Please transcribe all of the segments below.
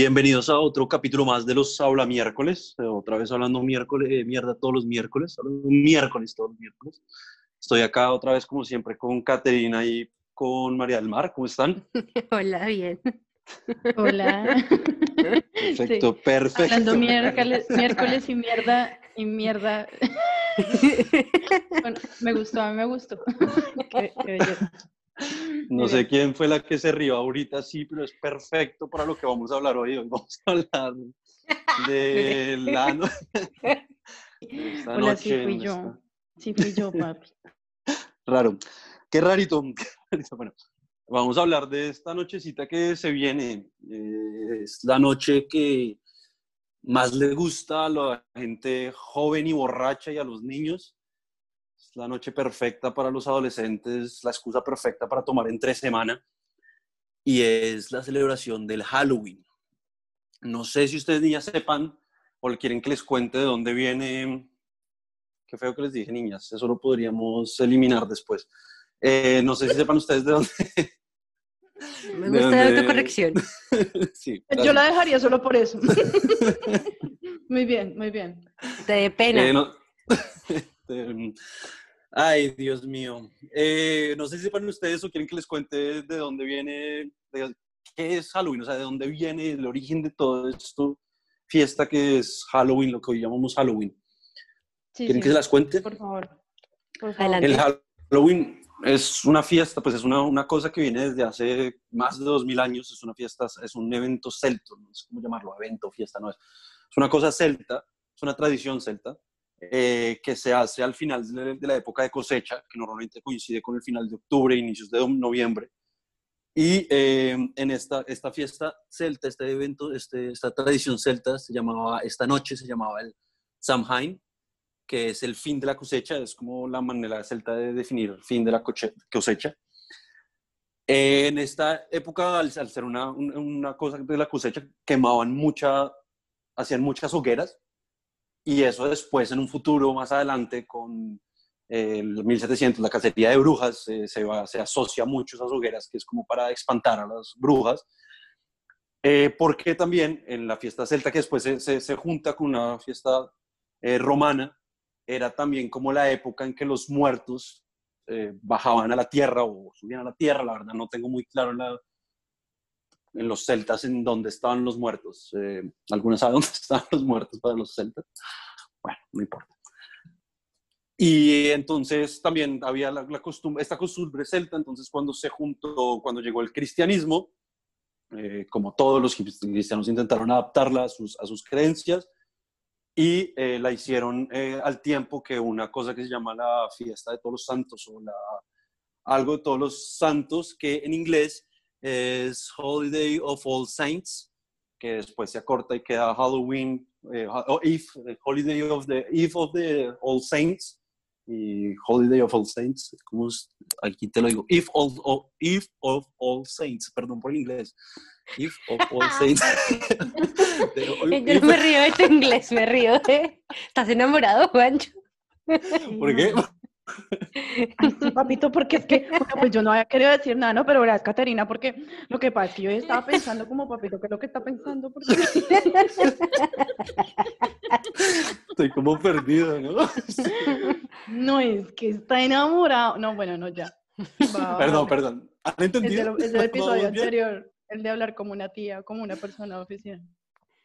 Bienvenidos a otro capítulo más de los Habla Miércoles. Otra vez hablando miércoles, eh, mierda todos los miércoles, miércoles todos los miércoles. Estoy acá otra vez, como siempre, con Caterina y con María del Mar. ¿Cómo están? Hola, bien. Hola. Perfecto, perfecto. Hablando miércoles, miércoles y mierda y mierda. Bueno, me gustó, a mí me gustó. Qué, qué. No sé quién fue la que se rió ahorita, sí, pero es perfecto para lo que vamos a hablar hoy. Hoy vamos a hablar de la no- esta Hola, sí noche, fui yo. esta- Sí fui yo, papi. Raro. Qué rarito. Bueno, vamos a hablar de esta nochecita que se viene. Eh, es la noche que más le gusta a la gente joven y borracha y a los niños. Es la noche perfecta para los adolescentes, la excusa perfecta para tomar entre semana. Y es la celebración del Halloween. No sé si ustedes niñas sepan o quieren que les cuente de dónde viene. Qué feo que les dije, niñas. Eso lo podríamos eliminar después. Eh, no sé si sepan ustedes de dónde. Me ¿De gusta la autocorrección. sí, Yo la dejaría solo por eso. Muy bien, muy bien. Te dé pena. Eh, no- Este, Ay, Dios mío. Eh, no sé si sepan ustedes o quieren que les cuente de dónde viene, de- qué es Halloween, o sea, de dónde viene el origen de todo esto, fiesta que es Halloween, lo que hoy llamamos Halloween. Sí, ¿Quieren sí, que se las cuente? Por favor. Por favor. Adelante. El Halloween es una fiesta, pues es una, una cosa que viene desde hace más de dos mil años, es una fiesta, es un evento celto, no sé cómo llamarlo, evento, fiesta, no es. Es una cosa celta, es una tradición celta, eh, que se hace al final de, la época de cosecha, que normalmente coincide con el final de octubre, inicios de noviembre. Y eh, en esta, esta fiesta celta, este evento, este, esta tradición celta, se llamaba, esta noche se llamaba el Samhain, que es el fin de la cosecha, es como la manera celta de definir el fin de la cosecha. En esta época, al, al ser una, un- una cosa de la cosecha, quemaban mucha, hacían muchas hogueras, y eso después, en un futuro más adelante, con eh, el 1700, la cacería de brujas, eh, se, va- se asocia mucho a esas hogueras, que es como para espantar a las brujas. Eh, porque también en la fiesta celta, que después se, se- se junta con una fiesta eh, romana, era también como la época en que los muertos eh, bajaban a la tierra o subían a la tierra, la verdad no tengo muy claro la- en los celtas en dónde estaban los muertos. Eh, ¿Alguna sabe dónde estaban los muertos para los celtas? Bueno, no importa. Y entonces también había la, la costumbre, esta costumbre celta, entonces cuando se juntó, cuando llegó el cristianismo, eh, como todos los cristianos intentaron adaptarla a sus, a sus creencias, y eh, la hicieron eh, al tiempo que una cosa que se llama la fiesta de todos los santos o la, algo de todos los santos que en inglés es Holiday of All Saints que después se acorta y queda Halloween eh, o Eve, eh, Holiday of the Eve of the All Saints y Holiday of All Saints ¿cómo es? aquí te lo digo Eve of, of- Eve of All Saints perdón por el inglés Eve of All Saints Pero, Yo no me río de tu inglés, me río de... ¿Estás enamorado, Juancho? ¿Por qué? Ay, sí, papito, porque es que, bueno, pues yo no había querido decir nada, ¿no? Pero verás, Caterina, porque lo que pasa es que yo estaba pensando como papito, ¿qué es lo que está pensando? Porque... Estoy como perdido, ¿no? No, es que está enamorado. No, bueno, no, ya. Va, Perdón, vale. perdón. ¿Han Es entendido? es del episodio ¿Vamos bien? anterior, el de hablar como una tía, como una persona de oficina.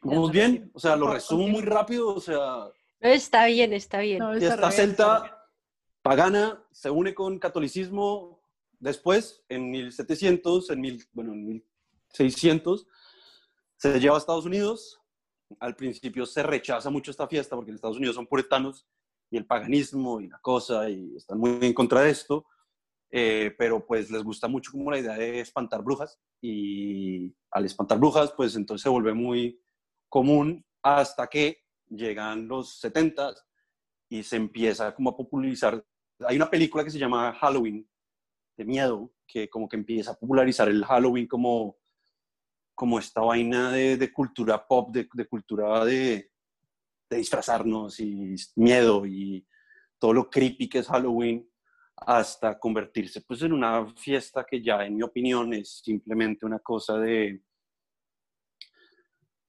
¿Vamos Ya, bien? O sea, lo resumo muy rápido. O sea, está bien, está bien. No, está bien, está bien. celta pagana se une con catolicismo después, en 1700, en mil, bueno, en 1600, se lleva a Estados Unidos. Al principio se rechaza mucho esta fiesta porque en Estados Unidos son puritanos y el paganismo y la cosa y están muy en contra de esto. Eh, pero pues les gusta mucho como la idea de espantar brujas y al espantar brujas pues entonces se vuelve muy común hasta que llegan los 70 y se empieza como a popularizar. Hay una película que se llama Halloween de miedo que como que empieza a popularizar el Halloween como como esta vaina de, cultura pop, de, de cultura de, de disfrazarnos y miedo y todo lo creepy que es Halloween hasta convertirse pues en una fiesta que ya en mi opinión es simplemente una cosa de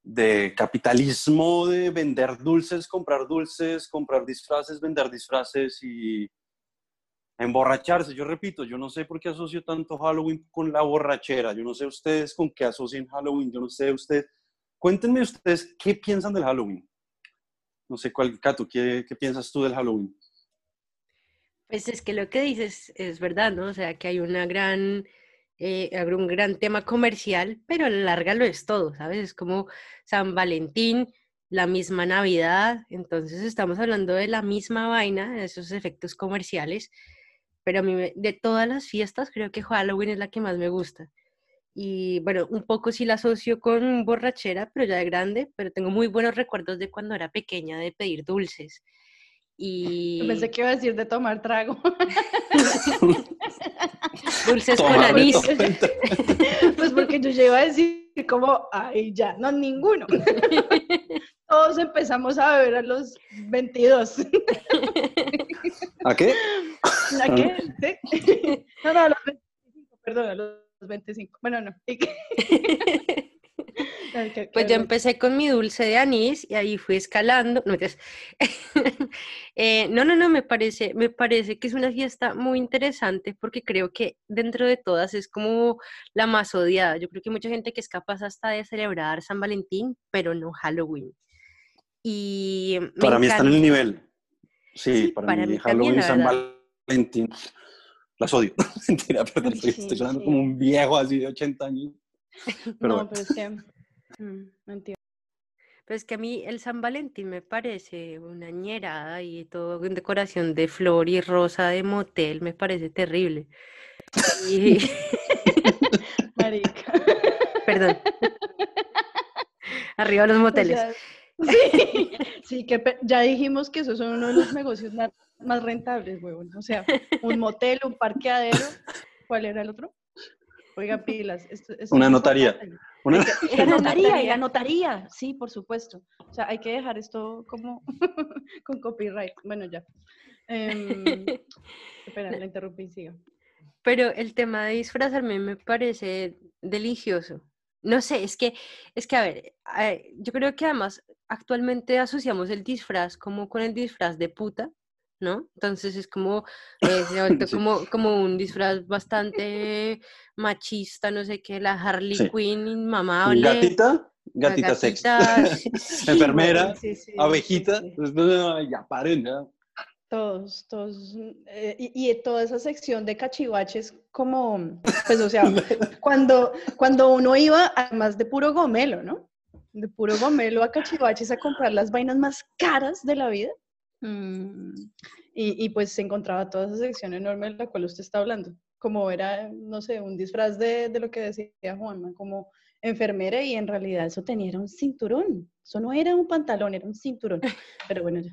de capitalismo de vender dulces, comprar dulces, comprar disfraces, vender disfraces y emborracharse. Yo repito, yo no sé por qué asocio tanto Halloween con la borrachera. Yo no sé ustedes con qué asocian Halloween. Yo no sé ustedes. Cuéntenme ustedes qué piensan del Halloween. No sé cuál, Cato, ¿qué, qué piensas tú del Halloween? Pues es que lo que dices es verdad, ¿no? O sea, que hay una gran, eh, un gran tema comercial, pero a la larga lo es todo, ¿sabes? Es como San Valentín, la misma Navidad, entonces estamos hablando de la misma vaina, de esos efectos comerciales, pero a mí de todas las fiestas creo que Halloween es la que más me gusta. Y bueno, un poco sí la asocio con borrachera, pero ya de grande, pero tengo muy buenos recuerdos de cuando era pequeña de pedir dulces. Y... Pensé que iba a decir de tomar trago. Dulces con anís. Pues porque yo iba a decir como, ay, ya, no, ninguno. Todos empezamos a beber a los 22. ¿A qué? ¿A qué? ¿Sí? No, no, a los 25, perdón, a los 25. Bueno, no. pues yo empecé con mi dulce de anís y ahí fui escalando. No, eh, no, no, no, me parece, me parece que es una fiesta muy interesante porque creo que dentro de todas es como la más odiada. Yo creo que hay mucha gente que es capaz hasta de celebrar San Valentín, pero no Halloween. Y para mí está en el nivel. Sí, para, mí, Halloween y San Valentín las odio. Mentira, pero estoy, hablando como un viejo así de 80 años. no, pero es que Mm, entiendo. Pero es que a mí el San Valentín me parece una ñerada y todo en decoración de flor y rosa de motel, me parece terrible. Marica. Perdón. Arriba los moteles. sí, que ya dijimos que esos son uno de los negocios más, rentables, huevón. O sea, un motel, un parqueadero. ¿Cuál era el otro? Oiga, pilas. una notaría. Una... Y la notaría, y la notaría, sí, por supuesto. O sea, hay que dejar esto como con copyright. Bueno, ya. Eh, espera, la interrumpí, siga. Pero el tema de disfrazarme me parece delicioso. No sé, es que, es que, a ver, yo creo que además actualmente asociamos el disfraz como con el disfraz de puta, ¿no? Entonces es como, eh, como, como un disfraz bastante machista, no sé qué, la Harley Quinn inmamable. ¿Gatita? Gatita, sexy. Enfermera, abejita. Pues, ya paren, ya. Todos, todos, eh, y, y, toda esa sección de cachivaches como, pues o sea, cuando, cuando uno iba, además de puro gomelo, ¿no? De puro gomelo a cachivaches a comprar las vainas más caras de la vida, Mm, y, pues se encontraba toda esa sección enorme de la cual usted está hablando, como era, no sé, un disfraz de, de lo que decía Juanma, como enfermera y en realidad eso tenía era un cinturón, eso no era un pantalón, era un cinturón, pero bueno ya.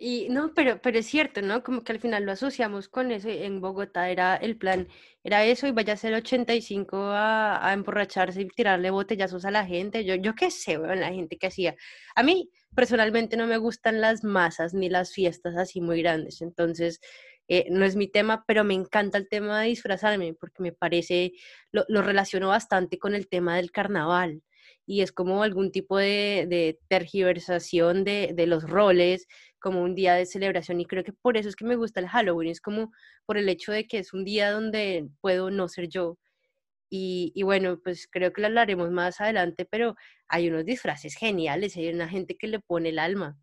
Y no, pero, pero es cierto, ¿no? Como que al final lo asociamos con eso. En Bogotá era el plan, era eso, y vaya a ser 85 a, a emborracharse y tirarle botellazos a la gente. Yo, yo qué sé, bueno, la gente que hacía. A mí personalmente no me gustan las masas ni las fiestas así muy grandes, entonces eh, no es mi tema, pero me encanta el tema de disfrazarme porque me parece, lo, lo relaciono bastante con el tema del carnaval y es como algún tipo de, de tergiversación de, de, los roles, como un día de celebración y creo que por eso es que me gusta el Halloween, es como por el hecho de que es un día donde puedo no ser yo. Y, y bueno, pues creo que lo hablaremos más adelante, pero hay unos disfraces geniales, hay una gente que le pone el alma.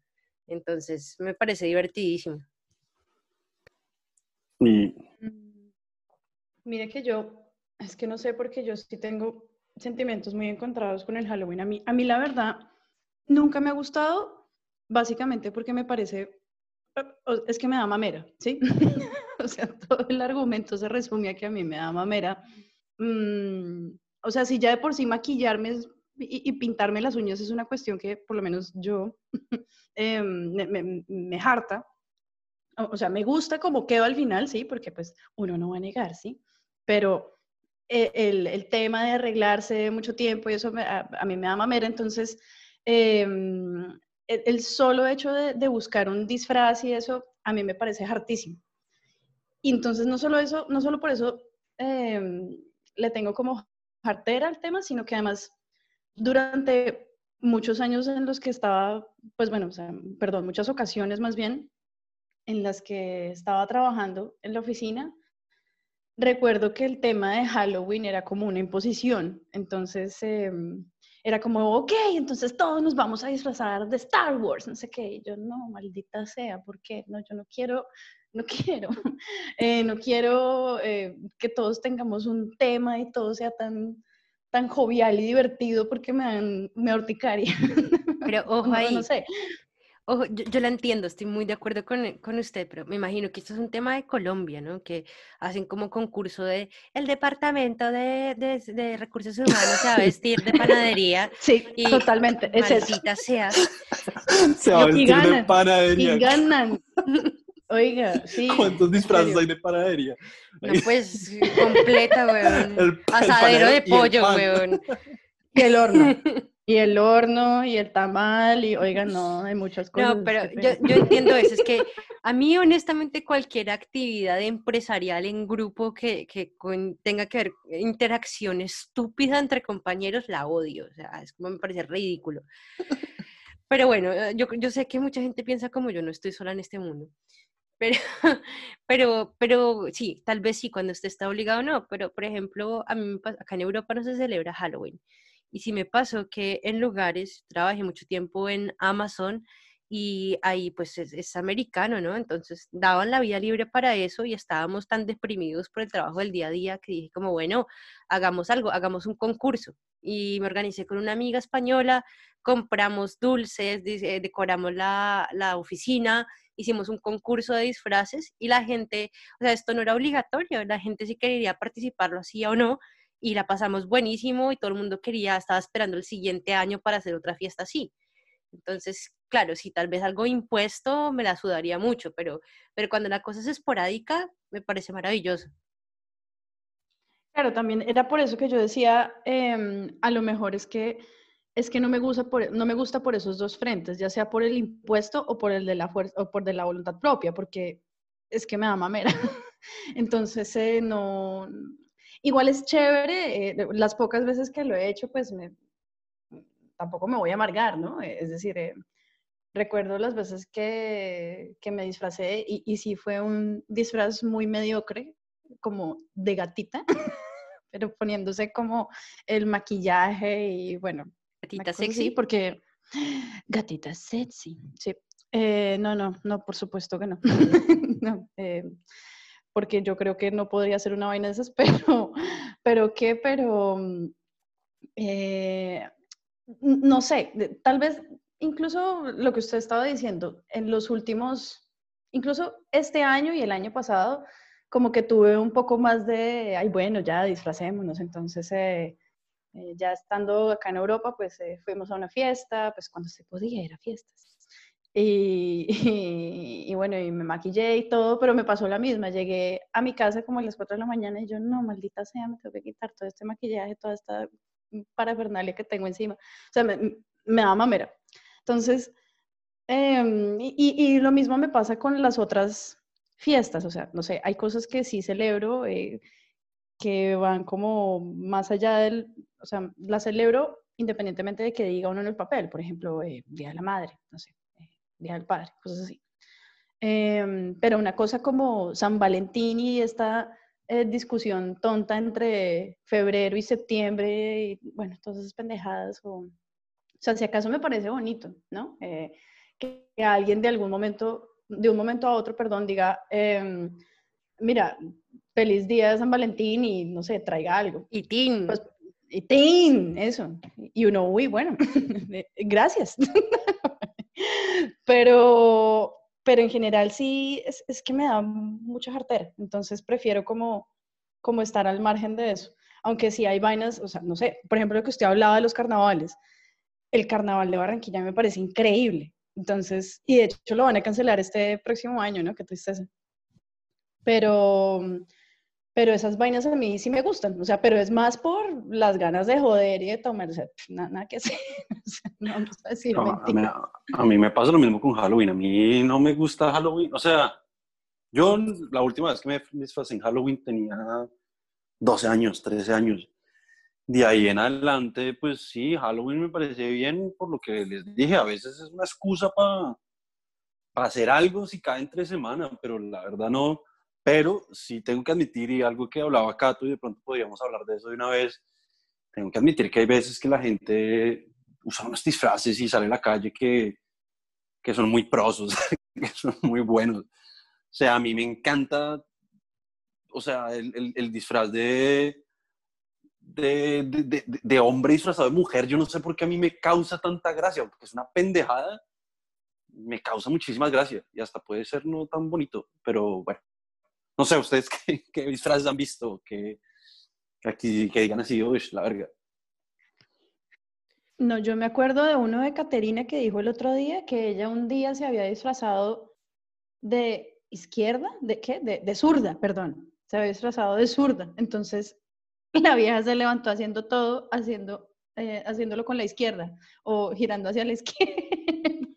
Entonces, me parece divertidísimo. Mm, mire que yo, es que no sé porque yo sí tengo sentimientos muy encontrados con el Halloween. A mí, a mí la verdad, nunca me ha gustado, básicamente porque me parece, es que me da mamera, ¿sí? o sea, todo el argumento se resume a que a mí me da mamera. Mm, o sea, si ya de por sí maquillarme y, pintarme las uñas es una cuestión que por lo menos yo eh, me, me. O, sea, me gusta como quedo al final, sí, porque pues uno no va a negar, sí, pero el, el, tema de arreglarse mucho tiempo y eso a, mí me da mamera, entonces em, el, solo hecho de, buscar un disfraz y eso a mí me parece hartísimo. Y entonces no solo eso, no solo por eso em, le tengo como hartera al tema, sino que además durante muchos años en los que estaba, pues bueno, perdón, muchas ocasiones más bien, en las que estaba trabajando en la oficina, recuerdo que el tema de Halloween era como una imposición. Entonces, em, era como, ok, entonces todos nos vamos a disfrazar de Star Wars, no sé qué. Y yo, no, maldita sea, ¿por qué? No, yo no quiero, no quiero, eh, no quiero eh, que todos tengamos un tema y todo sea tan, tan jovial y divertido porque me dan, me horticaria. Pero ojo ahí, no sé. Ojo, yo, la entiendo, estoy muy de acuerdo con, con, usted, pero me imagino que esto es un tema de Colombia, ¿no? Que hacen como concurso de el departamento de, de, recursos humanos se va a vestir de panadería. Sí, totalmente. Es sea. Se va a vestir de panadería. Y ganan. Oiga, sí. ¿Cuántos disfraces hay de panadería? No, pues completa, weón. Asadero de pollo, weón. Y el horno. Y el horno y el tamal y oigan, no, hay muchas cosas. No, pero yo, yo, entiendo eso, es que a mí honestamente cualquier actividad empresarial en grupo que, que tenga que ver interacción estúpida entre compañeros la odio, o sea, es como me parece ridículo. Pero bueno, eh, yo, yo sé que mucha gente piensa como yo, no estoy sola en este mundo. Pero, pero, pero sí, tal vez sí, cuando usted está obligado no, pero por ejemplo, a mí acá en Europa no se celebra Halloween. Y si me pasó que en lugares, trabajé mucho tiempo en Amazon y ahí pues es, americano, ¿no? Entonces daban la vida libre para eso y estábamos tan deprimidos por el trabajo del día a día que dije como, bueno, hagamos algo, hagamos un concurso. Y me organicé con una amiga española, compramos dulces, eh, decoramos la, la oficina, hicimos un concurso de disfraces y la gente, o sea, esto no era obligatorio, la gente si quería participarlo así o no, y la pasamos buenísimo y todo el mundo quería, estaba esperando el siguiente año para hacer otra fiesta así. Entonces, claro, si tal vez algo impuesto me la sudaría mucho, pero, pero cuando la cosa es esporádica, me parece maravilloso. Claro, también era por eso que yo decía, em, a lo mejor es que es que no me gusta por no me gusta por esos dos frentes, ya sea por el impuesto o por el de la fuerza o por de la voluntad propia, porque es que me da mamera. Entonces eh, no Igual es chévere, eh, las pocas veces que lo he hecho, pues tampoco me voy a amargar, ¿no? Eh, es decir, eh, recuerdo las veces que, que me disfracé y, y, sí fue un disfraz muy mediocre, como de gatita, pero poniéndose como el maquillaje y bueno. Gatita sexy. porque gatita sexy, sí. no, no, no, por supuesto que no. no porque yo creo que no podría ser una vaina de esas, pero, pero qué, pero, mm, eh, no sé, tal vez incluso lo que usted estaba diciendo, en los últimos, incluso este año y el año pasado, como que tuve un poco más de, ay, bueno, ya disfracémonos, entonces... Eh, eh, ya estando acá en Europa, pues fuimos a una fiesta, pues cuando se podía ir a fiestas. Y, bueno, y me maquillé y todo, pero me pasó la misma. Llegué a mi casa como a las 4 de la mañana y yo, no, maldita sea, me tengo que quitar todo este maquillaje, toda esta parafernalia que tengo encima. O sea, me, me da mamera. Entonces, em, y, y, lo mismo me pasa con las otras fiestas. O sea, no sé, hay cosas que sí celebro, eh, que van como más allá del, o sea, la celebro independientemente de que diga uno en el papel. Por ejemplo, eh, Día de la Madre, no sé Día del Padre, cosas así. Em, pero una cosa como San Valentín y esta eh, discusión tonta entre febrero y septiembre, y bueno, todas esas pendejadas, o, o sea, si acaso me parece bonito, ¿no? Eh, que, alguien de algún momento, de un momento a otro, perdón, diga, em, mira, feliz día de San Valentín y no sé, traiga algo. Y tin. Pues, y tin, eso. Y uno, uy, bueno, gracias. pero, pero en general sí, es, es, que me da mucha jartera, entonces prefiero como, como estar al margen de eso. Aunque sí hay vainas, o sea, no sé, por ejemplo, lo que usted hablaba de los carnavales, el carnaval de Barranquilla me parece increíble. Entonces, y de hecho lo van a cancelar este próximo año, ¿no? Qué tristeza. Pero, pero esas vainas a mí sí me gustan, o sea, pero es más por las ganas de joder y de tomar, o sea, nada, que hacer, no vamos a decir a, mí, me pasa lo mismo con Halloween, a mí no me gusta Halloween, o sea, yo la última vez que me disfrazé en Halloween tenía 12 años, 13 años, de ahí en adelante, pues sí, Halloween me parece bien, por lo que les dije, a veces es una excusa para hacer algo si cae entre semana, pero la verdad no. Pero sí tengo que admitir, y algo que hablaba Cato, y de pronto podríamos hablar de eso de una vez, tengo que admitir que hay veces que la gente usa unos disfraces y sale a la calle que, que son muy prosos, que son muy buenos. O sea, a mí me encanta, o sea, el, el disfraz de, de, de, hombre disfrazado de mujer, yo no sé por qué a mí me causa tanta gracia, porque es una pendejada, me causa muchísimas gracias y hasta puede ser no tan bonito, pero bueno, no sé, ustedes qué, disfraces han visto, que, aquí, que digan así, uy, la verga. No, yo me acuerdo de uno de Caterina que dijo el otro día que ella un día se había disfrazado de izquierda, ¿de qué? De, de zurda, perdón. Se había disfrazado de zurda. Entonces la vieja se levantó haciendo todo, haciendo, eh, haciéndolo con la izquierda o girando hacia la izquierda.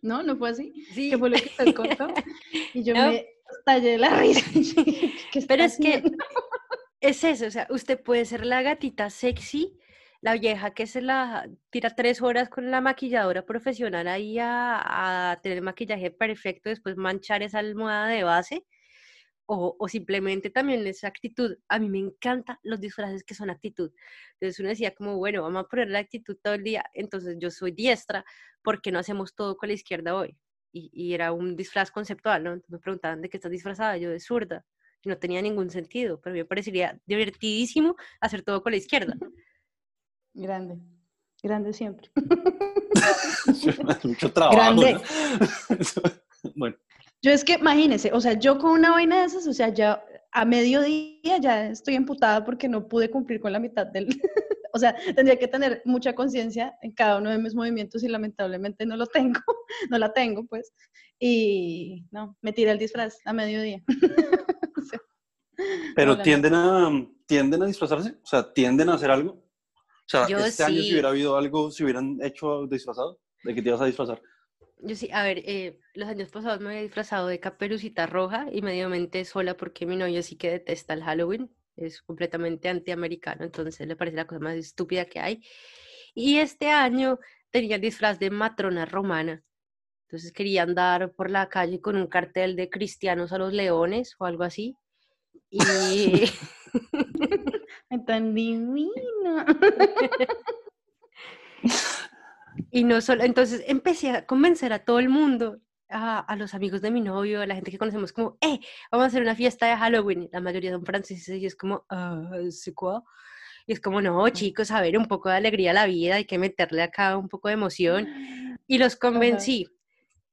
¿No? ¿No fue así? Sí. ¿Qué fue lo que te contó? Y yo me tallé la risa. Pero es que es eso, o sea, usted puede ser la gatita sexy, la vieja que se la tira tres horas con la maquilladora profesional ahí a, a tener el maquillaje perfecto, después manchar esa almohada de base o, simplemente también esa actitud. A mí me encantan los disfraces que son actitud. Entonces uno decía como, bueno, vamos a poner la actitud todo el día. Entonces yo soy diestra, ¿por qué no hacemos todo con la izquierda hoy? Y, era un disfraz conceptual, ¿no? Entonces me preguntaban de qué estás disfrazada, yo de zurda. Y no tenía ningún sentido, pero me parecería divertidísimo hacer todo con la izquierda. Grande, grande siempre. Mucho trabajo. Grande. bueno. Yo es que, imagínese, o sea, yo con una vaina de esas, o sea, ya a mediodía ya estoy emputada porque no pude cumplir con la mitad del... o sea, tendría que tener mucha conciencia en cada uno de mis movimientos y lamentablemente no lo tengo, no la tengo, pues. Y no, me tiré el disfraz a mediodía. Pero tienden a, tienden a disfrazarse, o sea, tienden a hacer algo. O sea, este año si hubiera habido algo, si hubieran hecho disfrazado, ¿de qué te ibas a disfrazar? Yo sí, a ver, eh, los años pasados me había disfrazado de caperucita roja y mente sola porque mi novio sí que detesta el Halloween, es completamente antiamericano, entonces le parece la cosa más estúpida que hay. Y este año tenía el disfraz de matrona romana, entonces quería andar por la calle con un cartel de cristianos a los leones o algo así. Y... Tan divina. Y no solo, entonces empecé a convencer a todo el mundo, a, los amigos de mi novio, a la gente que conocemos, como, eh, vamos a hacer una fiesta de Halloween. La mayoría son franceses y es como, ah, ¿sí Y es como, no, chicos, a ver, un poco de alegría a la vida, hay que meterle acá un poco de emoción. Y los convencí.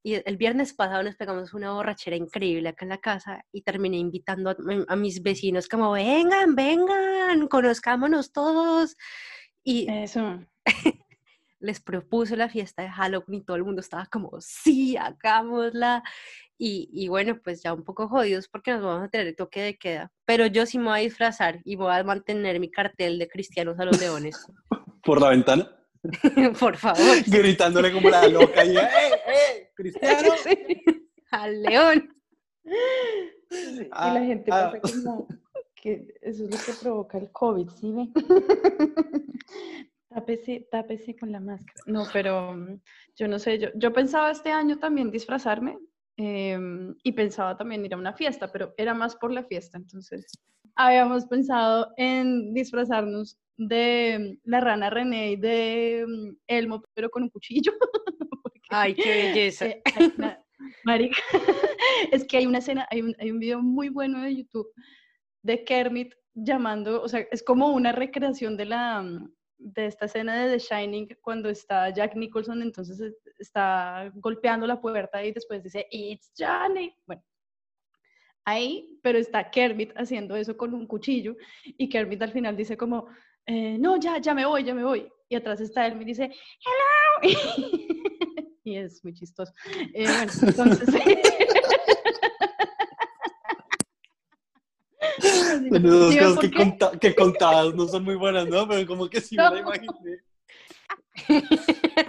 Y el viernes pasado nos pegamos una borrachera increíble acá en la casa y terminé invitando a, a mis vecinos como, vengan, vengan, conozcámonos todos. Y Eso. Les propuso la fiesta de Halloween y todo el mundo estaba como, sí, hagámosla. Y, y, bueno, pues ya un poco jodidos porque nos vamos a tener el toque de queda. Pero yo sí me voy a disfrazar y voy a mantener mi cartel de cristianos a los leones. ¿Por la ventana? Por favor. Gritándole como la loca y, ¡eh, eh, cristiano! Al león. y la ah, gente ah. como que eso es lo que provoca el COVID, ¿sí ven? Tápese, tápese con la máscara. No, pero mm, yo no sé, yo, yo pensaba este año también disfrazarme em, y pensaba también ir a una fiesta, pero era más por la fiesta, entonces habíamos pensado en disfrazarnos de mm, la rana René y de mm, Elmo, pero con un cuchillo. Ay, qué belleza. Eh, marica, es que hay una escena, hay un, hay un video muy bueno de YouTube de Kermit llamando, o sea, es como una recreación de la, de esta escena de The Shining cuando está Jack Nicholson, entonces está golpeando la puerta y después dice, It's Johnny. Bueno, ahí, pero está Kermit haciendo eso con un cuchillo y Kermit al final dice como, eh, no, ya, ya me voy, ya me voy. Y atrás está él y dice, hello. y es muy chistoso. Eh, bueno, entonces... Dos cosas que, que, contadas no son muy buenas, ¿no? Pero como que sí me la imaginé.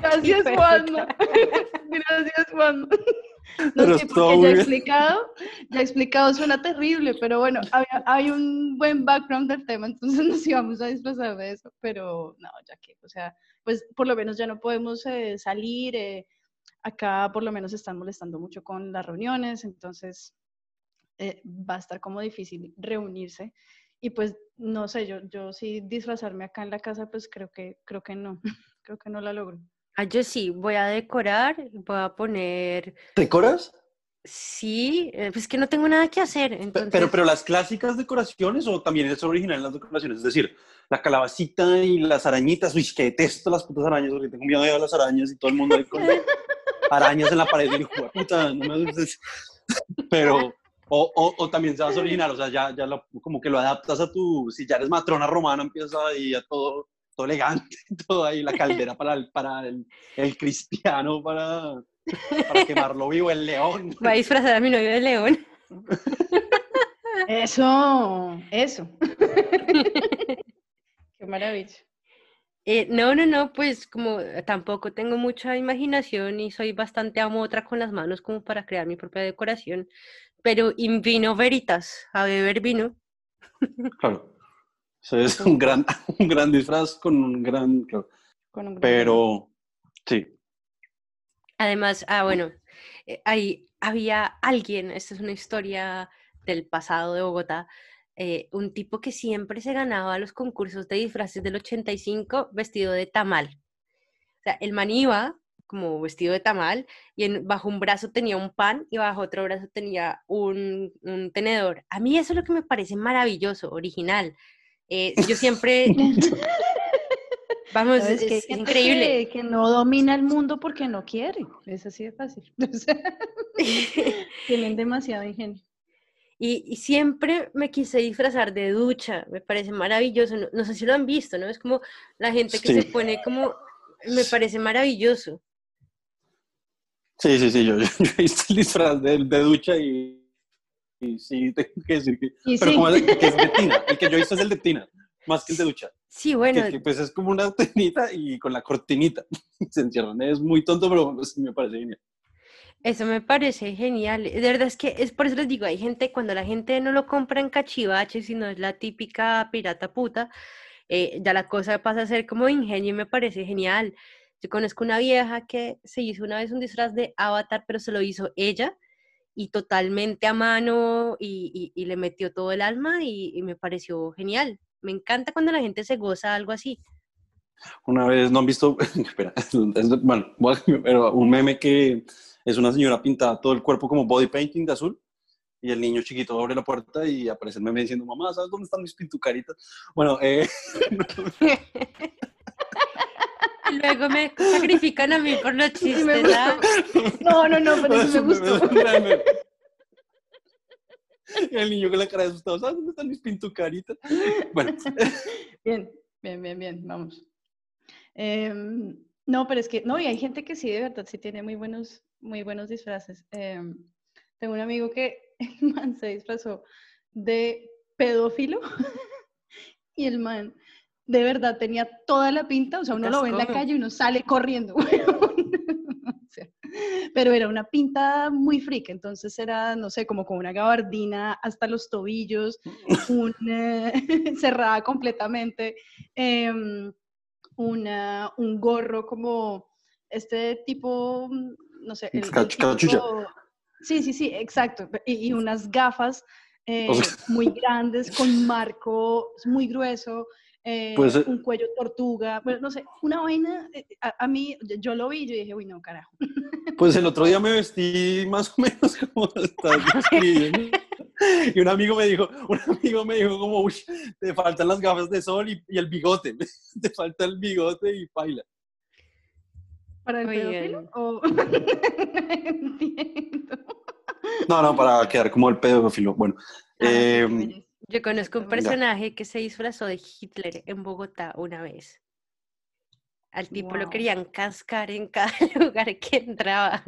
Gracias, Juan. Gracias, Juan. No Pero sé, porque muy ya explicado, ya he explicado, suena terrible, pero bueno, había- hay un buen background del tema, entonces nos íbamos a disfrazar de eso, pero no, ya que, o sea, pues por lo menos ya no podemos eh, salir, eh, acá por lo menos están molestando mucho con las reuniones, entonces eh, va a estar como difícil reunirse y pues no sé, yo, yo sí disfrazarme acá en la casa, pues creo que, creo que no, creo que no la logro. Ah, yo sí, voy a decorar, voy a poner, ¿Decoras? sí, eh, pues que no tengo nada que hacer, entonces, Pero, pero las clásicas decoraciones o también es original en las decoraciones, es decir, la calabacita y las arañitas, uy, que detesto las putas arañas, porque tengo miedo de las arañas y todo el mundo ahí con arañas en la pared y puta, no me haces-". Pero, o, o, o también se vas original, o sea, ya, ya lo- como que lo adaptas a tu, si ya eres matrona romana, empiezas ahí a todo, todo elegante, todo ahí, la caldera para el, para el, el cristiano, para, para quemarlo vivo, el león. voy a disfrazar a mi novio de león. Eso, eso. Qué maravilla. Eh, no, no, no, pues como tampoco tengo mucha imaginación y soy bastante amotra con las manos como para crear mi propia decoración, pero in vino veritas, a beber vino. Claro. Eso es un gran, un gran disfraz con un gran... claro. Con un gran Pero, sí. Además, ah, bueno, eh, ahí había alguien, esta es una historia del pasado de Bogotá, eh, un tipo que siempre se ganaba los concursos de disfraces del 85 vestido de tamal. O sea, el man iba como vestido de tamal y en- bajo un brazo tenía un pan y bajo otro brazo tenía un, un tenedor. A mí eso es lo que me parece maravilloso, original. Eh, yo siempre, vamos, ¿Sabes es, gente increíble. Que, que no domina el mundo porque no quiere. Es así de fácil. Tienen demasiado ingenio. Y, y siempre me quise disfrazar de ducha, me parece maravilloso. No, no sé si lo han visto, ¿no? Es como la gente que se pone como, me parece maravilloso. Sí, sí, sí, yo, yo, yo he visto el disfraz de, de ducha y, y sí, tengo que decir que... Y pero sí. como es, que es de tina, el que yo visto es el de tina, más que el de ducha. Sí, bueno, Que, que, pues es como una tinita y con la cortinita. Se encierran, es muy tonto, pero bueno, sí me parece genial. eso me parece genial. De verdad es que es por eso les digo, hay gente, cuando la gente no lo compra en cachivache, sino es la típica pirata puta, eh, ya la cosa pasa a ser como ingenio y me parece genial. Yo conozco una vieja que se hizo una vez un disfraz de avatar, pero se lo hizo ella y totalmente a mano y, y- y le metió todo el alma y, y me pareció genial. Me encanta cuando la gente se goza algo así. Una vez, ¿no han visto? Espera, es- bueno, pero un meme que es una señora pintada todo el cuerpo como body painting de azul y el niño chiquito abre la puerta y aparece el meme diciendo, mamá, ¿sabes dónde están mis pintucaritas? Bueno, eh, luego me sacrifican a mí por los chistes. ¿ah? No, no, no, pero es sí me gustó. el niño con la cara de asustado, ¿sabes dónde están mis pintucaritas? Bueno, Bien, bien, bien, bien, vamos. Em, no, pero es que, no, y hay gente que sí, de verdad, sí tiene muy buenos, muy buenos disfraces. Em, tengo un amigo que el man se disfrazó de pedófilo y el man de verdad tenía toda la pinta, o sea, uno lo ve en la calle y uno sale corriendo. weón. O sea, pero era una pinta muy freak, entonces era, no sé, como con una gabardina hasta los tobillos, un, eh, cerrada completamente, em, una, un gorro como este tipo, no sé, el, el típico- Sí, sí, sí, exacto. Y, y unas gafas eh, muy grandes con marco muy grueso, eh, Pues, eh, un cuello tortuga, bueno, no sé, una vaina, eh, a, a mí, yo- yo lo vi y yo dije, uy, no, carajo. Pues el otro día me vestí más o menos como estás describiendo. Y un amigo me dijo, un amigo me dijo como, uy, te faltan las gafas de sol y, y el bigote. Te falta el bigote y paila. ¿Para el pedófilo? O... Entiendo. No, no, para quedar como el pedófilo. Bueno, Ah, em. Yo conozco un personaje que se disfrazó de Hitler en Bogotá una vez. Al tipo lo Guau. querían cascar en cada lugar que entraba.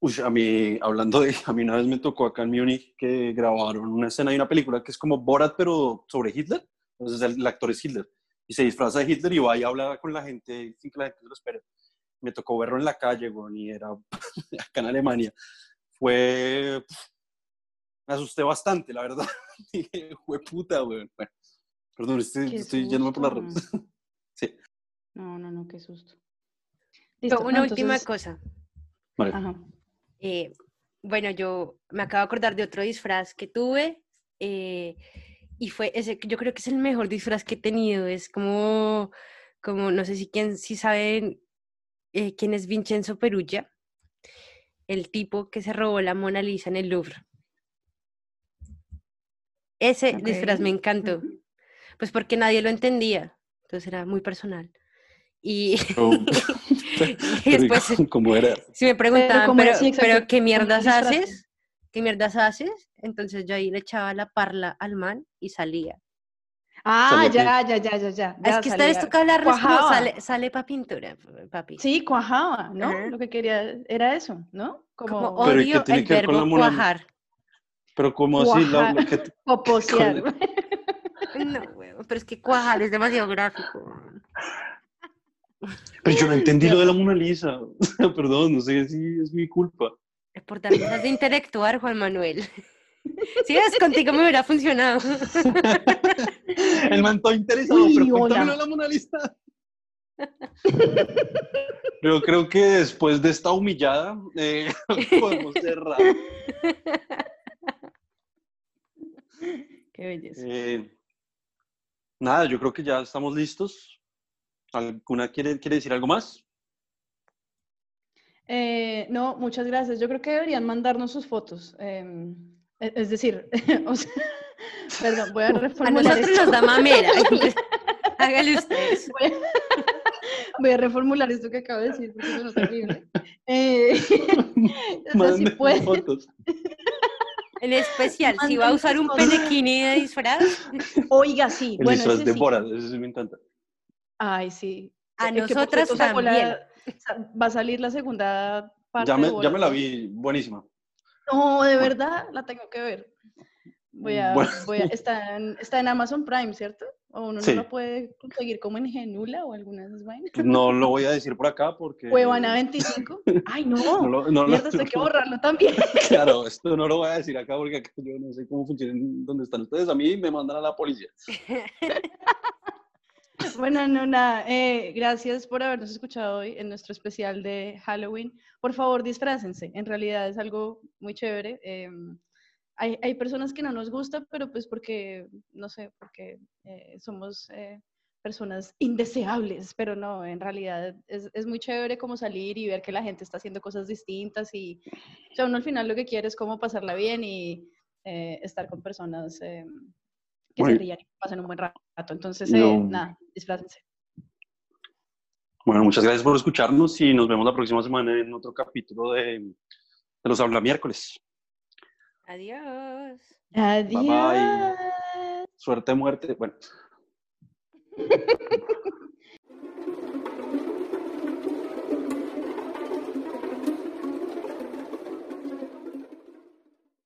uy, a mí, hablando de, a mí una vez me tocó acá en Múnich que grabaron una escena de una película que es como Borat, pero sobre Hitler. Entonces el, el actor es Hitler. Y se disfraza de Hitler y va y habla con la gente sin que la gente lo espere. me tocó verlo en la calle, weón, y era acá en Alemania. Fue, me asusté bastante, la verdad. Dije, fue puta, weón. Bueno, perdón, estoy, estoy yéndome por las redes. susto. sí, No, no, no, qué susto. Listo, una última entonces- cosa. vale. Ajá. Eh, bueno, yo me acabo de acordar de otro disfraz que tuve eh, y fue ese, que yo creo que es el mejor disfraz que he tenido. Es como, como no sé si, quién, si saben eh, quién es Vincenzo Perugia, el tipo que se robó la Mona Lisa en el Louvre. Ese disfraz me encantó, pues porque nadie lo entendía, entonces era muy personal. Y, Pero- y después ¿Cómo era? si me preguntaban, ¿cómo pero, ¿qué ¿cómo mierdas haces? ¿Qué mierdas haces? Entonces yo ahí le echaba la parla al man y salía. Ah, ya, ya, ya, ya, ya. Ah, es ya que esta vez toca Cuajaba. sale, sale pa' pintura, papi. Sí, cuajaba, ¿no? Lo que quería era eso, ¿no? Como Pero, ¿y qué odio el verbo cuajar. Pero ¿cómo así? La- que te- Poposear. No, huevo, pero es que cuajar es demasiado gráfico. Pero yo no entendí lo de la Mona Lisa. Perdón, no sé si es mi culpa. Es por de intelectuar, Juan Manuel. Si ves, contigo me hubiera funcionado. El man todo interesado, Uy, pero hola. cuéntame lo de la Mona Lisa. Pero creo que después de esta humillada eh, podemos cerrar. Qué belleza. Eh, nada, yo creo que ya estamos listos. ¿Alguna quiere, quiere decir algo más? Eh, no, muchas gracias. Yo creo que deberían mandarnos sus fotos. em, e- es decir, o sea, perdón, voy a A reformular nosotros esto. nos da mamera. Hágale ustedes. Voy a, voy a reformular esto que acabo de decir porque eso no es terrible. Eh, o sea, si Mándenme pueden, fotos. En especial, si va a usar un penequini de disfraz, oiga, sí. El bueno, disfraz ese de sí. Borat, ese sí me encanta. Ay, sí. A que por nosotras cierto la- también. va a salir la segunda parte. Ya de me, ya me la vi, buenísima. No, de Bueno. verdad, la tengo que ver. Voy a, Bueno. voy a, está, en, está en Amazon Prime, ¿cierto? O uno Sí. no lo puede conseguir como en Genula o alguna de esas vainas. No lo voy a decir por acá porque... Cuevana 25. Ay, no. No lo- no Mierda, hay que borrarlo también. Claro, esto no lo voy a decir acá porque acá yo no sé cómo funciona dónde están ustedes. A mí me mandan a la policía. Bueno, no, nada. eh, gracias por habernos escuchado hoy en nuestro especial de Halloween. Por favor, disfrácense. En realidad es algo muy chévere. em, hay, hay personas que no nos gusta, pero pues porque, no sé, porque eh, somos eh, personas indeseables, pero no, en realidad es, es muy chévere como salir y ver que la gente está haciendo cosas distintas y, o sea, uno al final lo que quiere es como pasarla bien y eh, estar con personas que se rían y pasen un buen rato. Entonces, eh, nada, disfrácense. Bueno, muchas gracias por escucharnos y nos vemos la próxima semana en otro capítulo de, de Los Habla Miércoles. Adiós. Adiós. bye. Suerte, muerte. Bueno.